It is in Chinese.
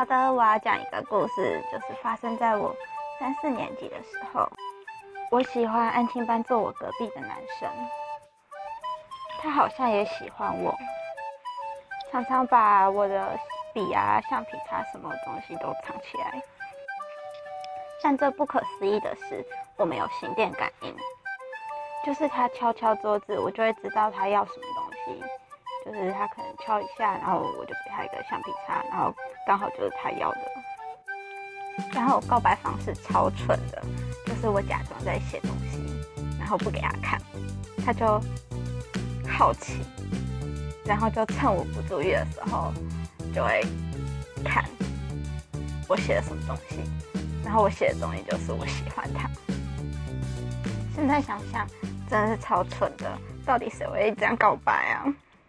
好的，我要讲一个故事，就是发生在我三四年级的时候。我喜欢安亲班坐我隔壁的男生，他好像也喜欢我，常常把我的笔啊、橡皮擦什么东西都藏起来。但这不可思议的是，我没有心电感应，就是他敲敲桌子，我就会知道他要什么东西。就是他可能敲一下，然后我就给他一个橡皮擦，然后刚好就是他要的。然后告白方式超蠢的，就是我假装在写东西，然后不给他看，他就好奇，然后就趁我不注意的时候，就会看我写的什么东西。然后我写的东西就是我喜欢他。现在想想，真的是超蠢的，到底谁会这样告白啊？